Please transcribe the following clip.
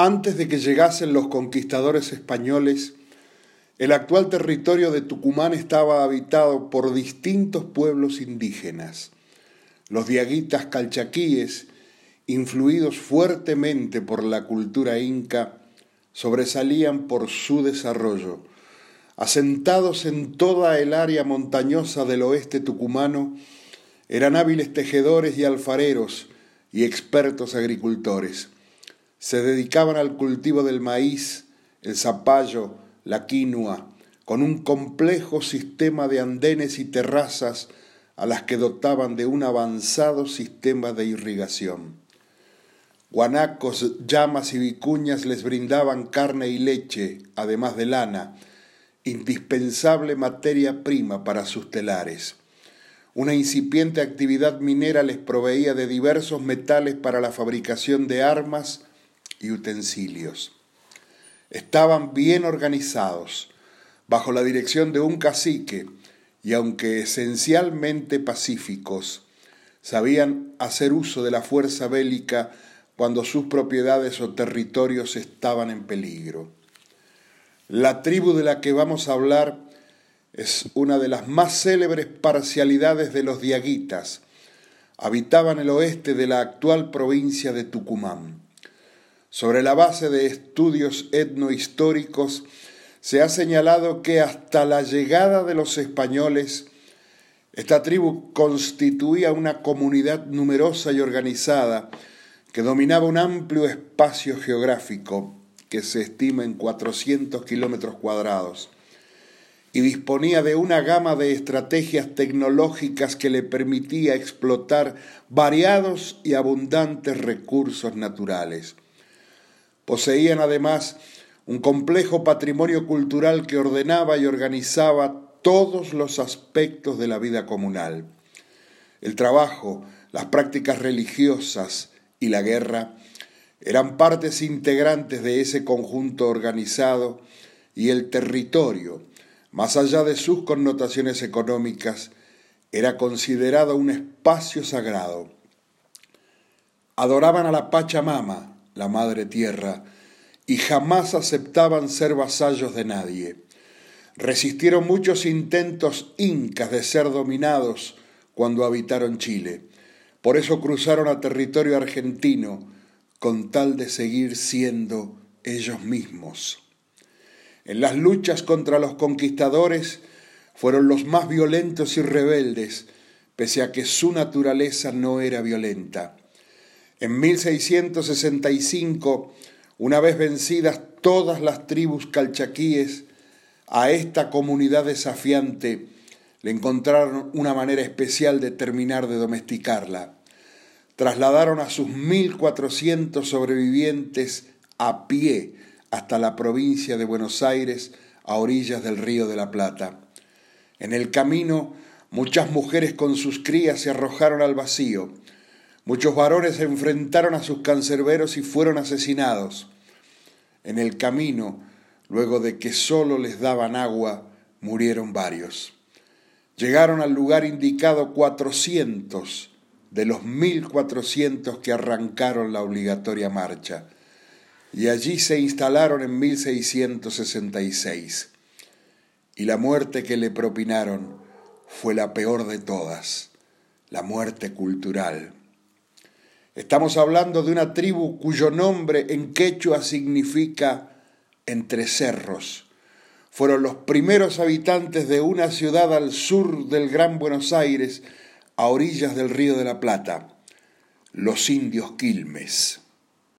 Antes de que llegasen los conquistadores españoles, el actual territorio de Tucumán estaba habitado por distintos pueblos indígenas. Los diaguitas calchaquíes, influidos fuertemente por la cultura inca, sobresalían por su desarrollo. Asentados en toda el área montañosa del oeste tucumano, eran hábiles tejedores y alfareros y expertos agricultores se dedicaban al cultivo del maíz, el zapallo, la quinoa, con un complejo sistema de andenes y terrazas a las que dotaban de un avanzado sistema de irrigación. Guanacos, llamas y vicuñas les brindaban carne y leche, además de lana, indispensable materia prima para sus telares. Una incipiente actividad minera les proveía de diversos metales para la fabricación de armas y utensilios. Estaban bien organizados, bajo la dirección de un cacique, y aunque esencialmente pacíficos, sabían hacer uso de la fuerza bélica cuando sus propiedades o territorios estaban en peligro. La tribu de la que vamos a hablar es una de las más célebres parcialidades de los diaguitas. Habitaban el oeste de la actual provincia de Tucumán. Sobre la base de estudios etnohistóricos, se ha señalado que hasta la llegada de los españoles, esta tribu constituía una comunidad numerosa y organizada que dominaba un amplio espacio geográfico que se estima en 400 kilómetros cuadrados y disponía de una gama de estrategias tecnológicas que le permitía explotar variados y abundantes recursos naturales. Poseían además un complejo patrimonio cultural que ordenaba y organizaba todos los aspectos de la vida comunal. El trabajo, las prácticas religiosas y la guerra eran partes integrantes de ese conjunto organizado y el territorio, más allá de sus connotaciones económicas, era considerado un espacio sagrado. Adoraban a la Pachamama, la madre tierra, y jamás aceptaban ser vasallos de nadie. Resistieron muchos intentos incas de ser dominados cuando habitaron Chile. Por eso cruzaron a territorio argentino con tal de seguir siendo ellos mismos. En las luchas contra los conquistadores fueron los más violentos y rebeldes, pese a que su naturaleza no era violenta. En 1665, una vez vencidas todas las tribus calchaquíes, a esta comunidad desafiante le encontraron una manera especial de terminar de domesticarla. Trasladaron a sus 1.400 sobrevivientes a pie hasta la provincia de Buenos Aires, a orillas del río de la Plata. En el camino, muchas mujeres con sus crías se arrojaron al vacío. Muchos varones se enfrentaron a sus cancerberos y fueron asesinados. En el camino, luego de que solo les daban agua, murieron varios. Llegaron al lugar indicado cuatrocientos de los mil cuatrocientos que arrancaron la obligatoria marcha, y allí se instalaron en 1666. Y la muerte que le propinaron fue la peor de todas, la muerte cultural. Estamos hablando de una tribu cuyo nombre en quechua significa entre cerros. Fueron los primeros habitantes de una ciudad al sur del Gran Buenos Aires, a orillas del Río de la Plata, los indios Quilmes.